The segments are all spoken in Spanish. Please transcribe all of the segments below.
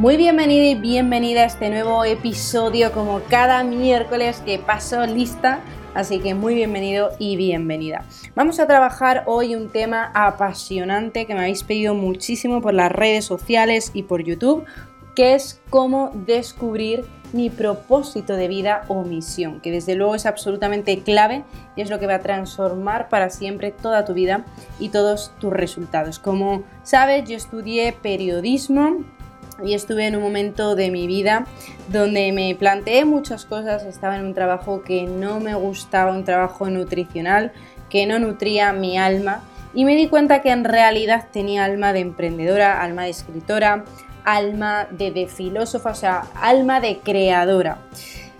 Muy bienvenida y bienvenida a este nuevo episodio como cada miércoles que paso lista, así que muy bienvenido y bienvenida. Vamos a trabajar hoy un tema apasionante que me habéis pedido muchísimo por las redes sociales y por YouTube, que es cómo descubrir mi propósito de vida o misión, que desde luego es absolutamente clave y es lo que va a transformar para siempre toda tu vida y todos tus resultados. Como sabes, yo estudié periodismo, y estuve en un momento de mi vida donde me planteé muchas cosas, estaba en un trabajo que no me gustaba, un trabajo nutricional que no nutría mi alma. Y me di cuenta que en realidad tenía alma de emprendedora, alma de escritora, alma de, filósofa, o sea, alma de creadora.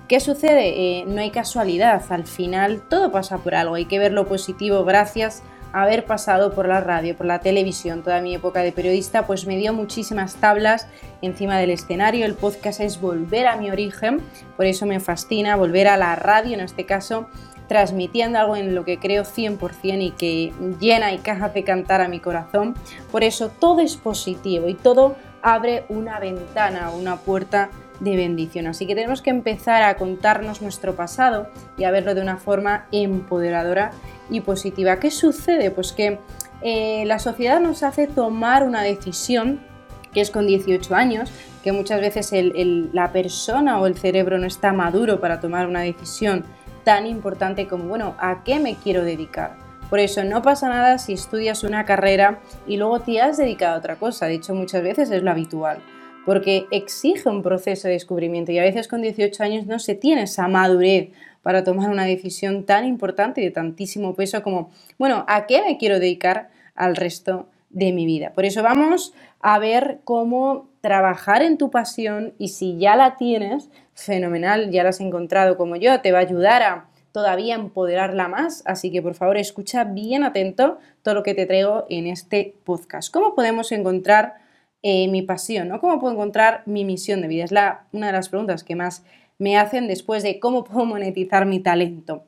¿Qué sucede? Eh, no hay casualidad, al final todo pasa por algo, hay que ver lo positivo. Gracias haber pasado por la radio, por la televisión, toda mi época de periodista, pues me dio muchísimas tablas encima del escenario. El podcast es volver a mi origen, por eso me fascina volver a la radio, en este caso, transmitiendo algo en lo que creo 100% y que llena y caja de cantar a mi corazón. Por eso todo es positivo y todo abre una ventana, una puerta de bendición. Así que tenemos que empezar a contarnos nuestro pasado y a verlo de una forma empoderadora y positiva. ¿Qué sucede? Pues que eh, la sociedad nos hace tomar una decisión que es con 18 años, que muchas veces la persona o el cerebro no está maduro para tomar una decisión tan importante como, bueno, ¿a qué me quiero dedicar? Por eso no pasa nada si estudias una carrera y luego te has dedicado a otra cosa. De hecho, muchas veces es lo habitual porque exige un proceso de descubrimiento y a veces con 18 años no se tiene esa madurez para tomar una decisión tan importante y de tantísimo peso como, bueno, ¿a qué me quiero dedicar al resto de mi vida? Por eso vamos a ver cómo trabajar en tu pasión y si ya la tienes, fenomenal, ya la has encontrado como yo, te va a ayudar a todavía empoderarla más, así que por favor escucha bien atento todo lo que te traigo en este podcast. ¿Cómo podemos encontrar eh, mi pasión, ¿no? ¿Cómo puedo encontrar mi misión de vida? Es la, una de las preguntas que más me hacen después de cómo puedo monetizar mi talento.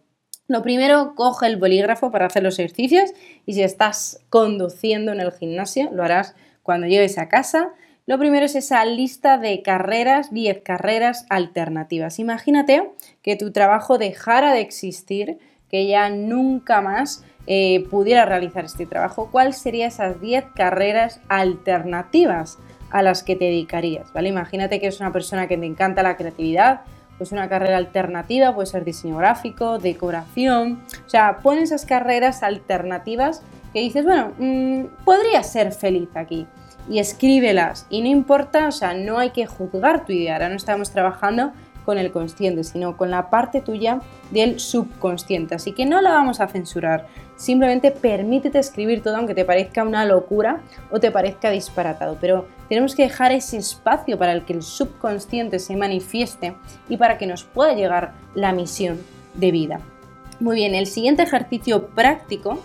Lo primero, coge el bolígrafo para hacer los ejercicios y si estás conduciendo en el gimnasio, lo harás cuando llegues a casa. Lo primero es esa lista de carreras, 10 carreras alternativas. Imagínate que tu trabajo dejara de existir, que ya nunca más eh, pudiera realizar este trabajo, ¿cuáles serían esas 10 carreras alternativas a las que te dedicarías? ¿vale? Imagínate que eres una persona que te encanta la creatividad, pues una carrera alternativa puede ser diseño gráfico, decoración, o sea, pon esas carreras alternativas que dices, bueno, mm, podría ser feliz aquí y escríbelas y no importa, o sea, no hay que juzgar tu idea, ahora no estamos trabajando con el consciente, sino con la parte tuya del subconsciente. Así que no la vamos a censurar, simplemente permítete escribir todo aunque te parezca una locura o te parezca disparatado, pero tenemos que dejar ese espacio para el que el subconsciente se manifieste y para que nos pueda llegar la misión de vida. Muy bien, el siguiente ejercicio práctico,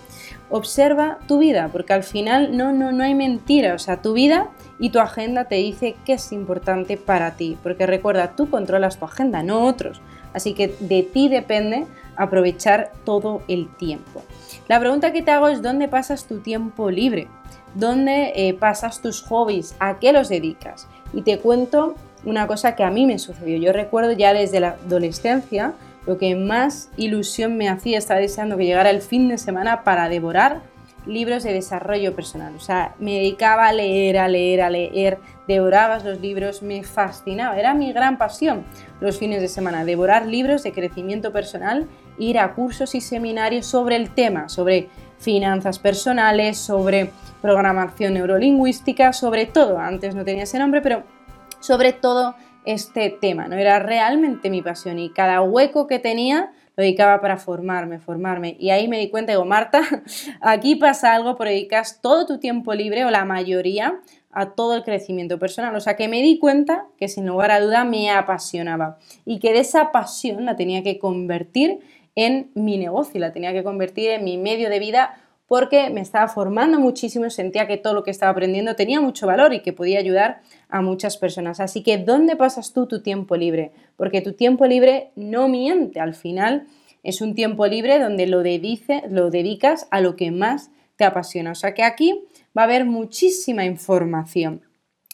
observa tu vida, porque al final no, no, no hay mentira, o sea, tu vida y tu agenda te dice qué es importante para ti, porque recuerda, tú controlas tu agenda, no otros, así que de ti depende aprovechar todo el tiempo. La pregunta que te hago es dónde pasas tu tiempo libre, dónde eh, pasas tus hobbies, a qué los dedicas. Y te cuento una cosa que a mí me sucedió. Yo recuerdo ya desde la adolescencia lo que más ilusión me hacía, estaba deseando que llegara el fin de semana para devorar libros de desarrollo personal. O sea, me dedicaba a leer, a leer, a leer, devoraba los libros, me fascinaba, era mi gran pasión los fines de semana, devorar libros de crecimiento personal, ir a cursos y seminarios sobre el tema, sobre finanzas personales, sobre programación neurolingüística, sobre todo, antes no tenía ese nombre, pero sobre todo este tema, ¿no? Era realmente mi pasión y cada hueco que tenía lo dedicaba para formarme, formarme. Y ahí me di cuenta, digo, Marta, aquí pasa algo, pero dedicas todo tu tiempo libre o la mayoría a todo el crecimiento personal. O sea que me di cuenta que sin lugar a duda me apasionaba y que de esa pasión la tenía que convertir en mi negocio, la tenía que convertir en mi medio de vida porque me estaba formando muchísimo sentía que todo lo que estaba aprendiendo tenía mucho valor y que podía ayudar a muchas personas. Así que, ¿dónde pasas tú tu tiempo libre? Porque tu tiempo libre no miente, al final es un tiempo libre donde lo, lo dedicas a lo que más te apasiona. O sea que aquí va a haber muchísima información.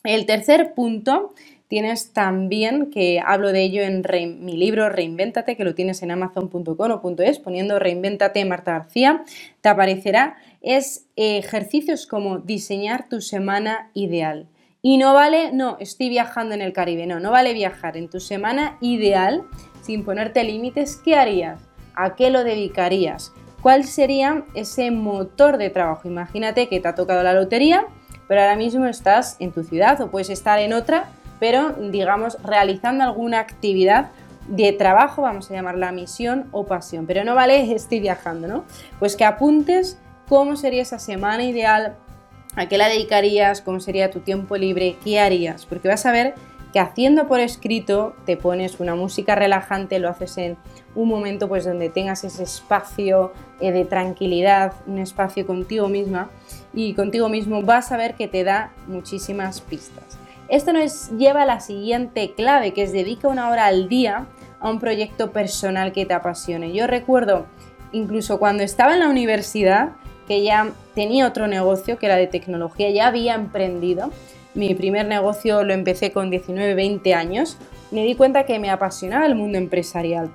El tercer punto tienes también, que hablo de ello en mi libro Reinvéntate, que lo tienes en amazon.com o poniendo Reinvéntate Marta García, te aparecerá, es ejercicios como diseñar tu semana ideal. Y no vale, no, estoy viajando en el Caribe, no, no vale viajar en tu semana ideal sin ponerte límites, ¿qué harías? ¿A qué lo dedicarías? ¿Cuál sería ese motor de trabajo? Imagínate que te ha tocado la lotería, pero ahora mismo estás en tu ciudad o puedes estar en otra, pero digamos realizando alguna actividad de trabajo, vamos a llamarla misión o pasión, pero no vale estoy viajando, ¿no? Pues que apuntes cómo sería esa semana ideal, a qué la dedicarías, cómo sería tu tiempo libre, qué harías, porque vas a ver que haciendo por escrito te pones una música relajante, lo haces en un momento pues donde tengas ese espacio eh, de tranquilidad, un espacio contigo misma y contigo mismo vas a ver que te da muchísimas pistas. Esto nos lleva a la siguiente clave que es dedica una hora al día a un proyecto personal que te apasione. Yo recuerdo incluso cuando estaba en la universidad que ya tenía otro negocio que era de tecnología, ya había emprendido mi primer negocio lo empecé con 19, 20 años. Me di cuenta que me apasionaba el mundo empresarial.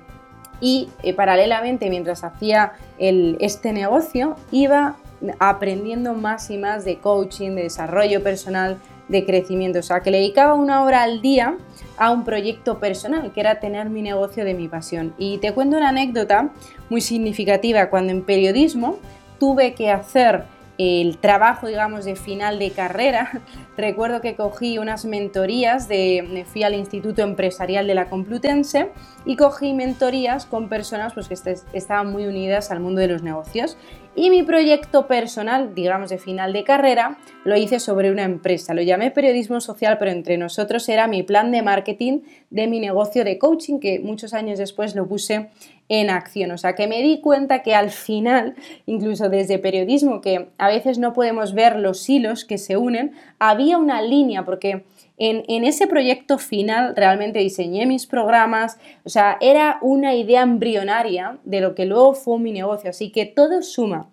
Y eh, paralelamente, mientras hacía este negocio, iba aprendiendo más y más de coaching, de desarrollo personal, de crecimiento. O sea, que le dedicaba una hora al día a un proyecto personal, que era tener mi negocio de mi pasión. Y te cuento una anécdota muy significativa. Cuando en periodismo tuve que hacer el trabajo, digamos, de final de carrera, recuerdo que cogí unas mentorías, de, me fui al Instituto Empresarial de la Complutense y cogí mentorías con personas pues, que estaban muy unidas al mundo de los negocios. Y mi proyecto personal, digamos, de final de carrera, lo hice sobre una empresa. Lo llamé periodismo social, pero entre nosotros era mi plan de marketing de mi negocio de coaching, que muchos años después lo puse en acción. O sea, que me di cuenta que al final, incluso desde periodismo, que a veces no podemos ver los hilos que se unen, había una línea, porque en, en, ese proyecto final realmente diseñé mis programas, o sea, era una idea embrionaria de lo que luego fue mi negocio, así que todo suma.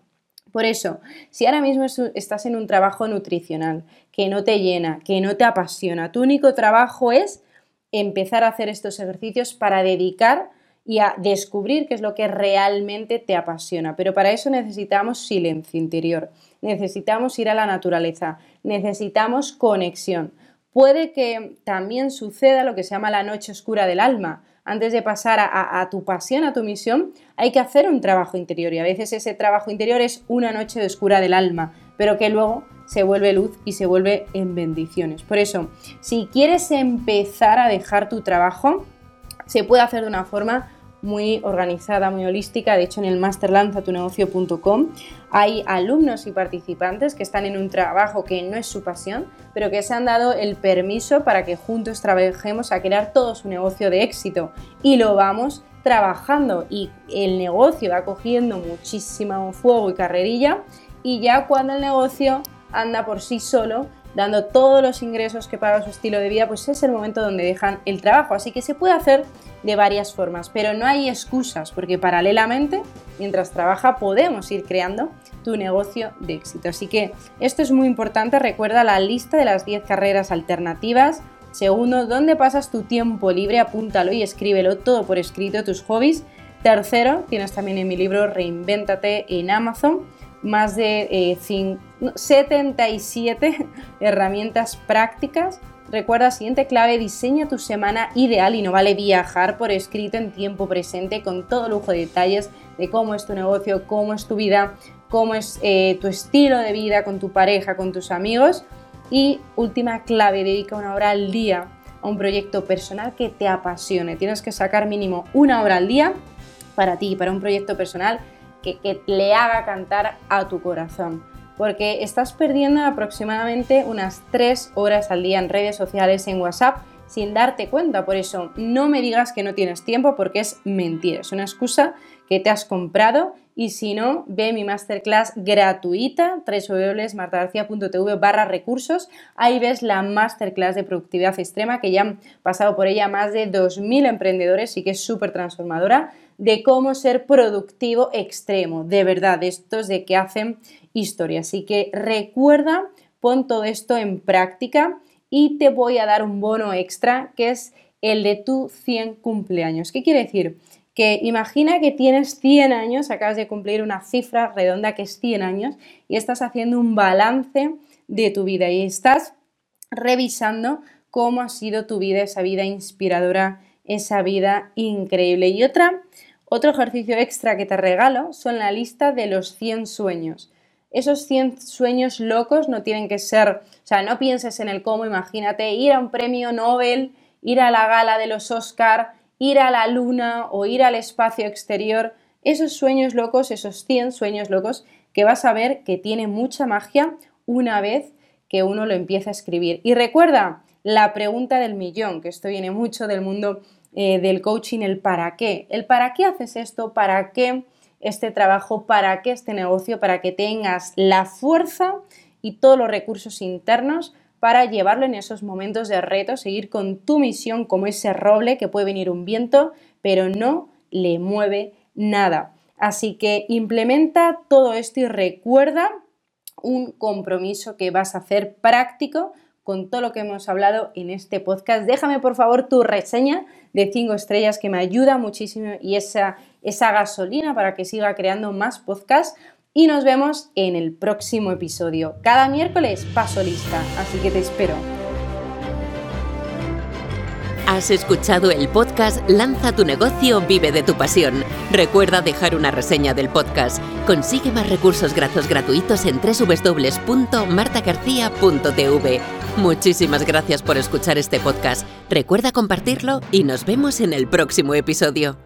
Por eso, si ahora mismo estás en un trabajo nutricional que no te llena, que no te apasiona, tu único trabajo es empezar a hacer estos ejercicios para dedicar y a descubrir qué es lo que realmente te apasiona. Pero para eso necesitamos silencio interior, necesitamos ir a la naturaleza, necesitamos conexión. Puede que también suceda lo que se llama la noche oscura del alma. Antes de pasar a, tu pasión, a tu misión, hay que hacer un trabajo interior y a veces ese trabajo interior es una noche oscura del alma, pero que luego se vuelve luz y se vuelve en bendiciones. Por eso, si quieres empezar a dejar tu trabajo, se puede hacer de una forma muy organizada, muy holística. De hecho, en el máster lanzatunegocio.com hay alumnos y participantes que están en un trabajo que no es su pasión, pero que se han dado el permiso para que juntos trabajemos a crear todo su negocio de éxito. Y lo vamos trabajando y el negocio va cogiendo muchísimo fuego y carrerilla y ya cuando el negocio anda por sí solo, dando todos los ingresos que paga su estilo de vida, pues es el momento donde dejan el trabajo. Así que se puede hacer de varias formas, pero no hay excusas, porque paralelamente, mientras trabaja, podemos ir creando tu negocio de éxito. Así que esto es muy importante, recuerda la lista de las 10 carreras alternativas. Segundo, ¿dónde pasas tu tiempo libre? Apúntalo y escríbelo todo por escrito, tus hobbies. Tercero, tienes también en mi libro Reinvéntate en Amazon más de 77 eh, herramientas prácticas. Recuerda, siguiente clave, diseña tu semana ideal y no vale viajar por escrito en tiempo presente con todo lujo de detalles de cómo es tu negocio, cómo es tu vida, cómo es eh, tu estilo de vida con tu pareja, con tus amigos. Y última clave, dedica una hora al día a un proyecto personal que te apasione. Tienes que sacar mínimo una hora al día para ti, para un proyecto personal que, le haga cantar a tu corazón. porque estás perdiendo aproximadamente unas 3 horas al día en redes sociales, en WhatsApp, sin darte cuenta. Por eso, no me digas que no tienes tiempo porque es mentira, es una excusa que te has comprado y si no, ve mi masterclass gratuita, www.martagarcía.tv barra recursos. Ahí ves la masterclass de productividad extrema que ya han pasado por ella más de 2.000 emprendedores y que es súper transformadora de cómo ser productivo extremo, de verdad, estos de que hacen historia. Así que recuerda, pon todo esto en práctica y te voy a dar un bono extra que es el de tu 100 cumpleaños. ¿Qué quiere decir? que imagina que tienes 100 años, acabas de cumplir una cifra redonda que es 100 años y estás haciendo un balance de tu vida y estás revisando cómo ha sido tu vida, esa vida inspiradora, esa vida increíble. Y otra, otro ejercicio extra que te regalo son la lista de los 100 sueños. Esos 100 sueños locos no tienen que ser, o sea, no pienses en el cómo, imagínate ir a un premio Nobel, ir a la gala de los Oscar, ir a la luna o ir al espacio exterior, esos sueños locos, esos 100 sueños locos que vas a ver que tiene mucha magia una vez que uno lo empieza a escribir. Y recuerda la pregunta del millón, que esto viene mucho del mundo eh, del coaching, el para qué. El para qué haces esto, para qué este trabajo, para qué este negocio, para que tengas la fuerza y todos los recursos internos para llevarlo en esos momentos de reto, seguir con tu misión como ese roble que puede venir un viento, pero no le mueve nada. Así que implementa todo esto y recuerda un compromiso que vas a hacer práctico con todo lo que hemos hablado en este podcast. Déjame por favor tu reseña de 5 estrellas que me ayuda muchísimo y esa, esa gasolina para que siga creando más podcasts y nos vemos en el próximo episodio. Cada miércoles paso lista, así que te espero. Has escuchado el podcast Lanza tu negocio, vive de tu pasión. Recuerda dejar una reseña del podcast. Consigue más recursos gratis gratuitos en www.martagarcía.tv. Muchísimas gracias por escuchar este podcast. Recuerda compartirlo y nos vemos en el próximo episodio.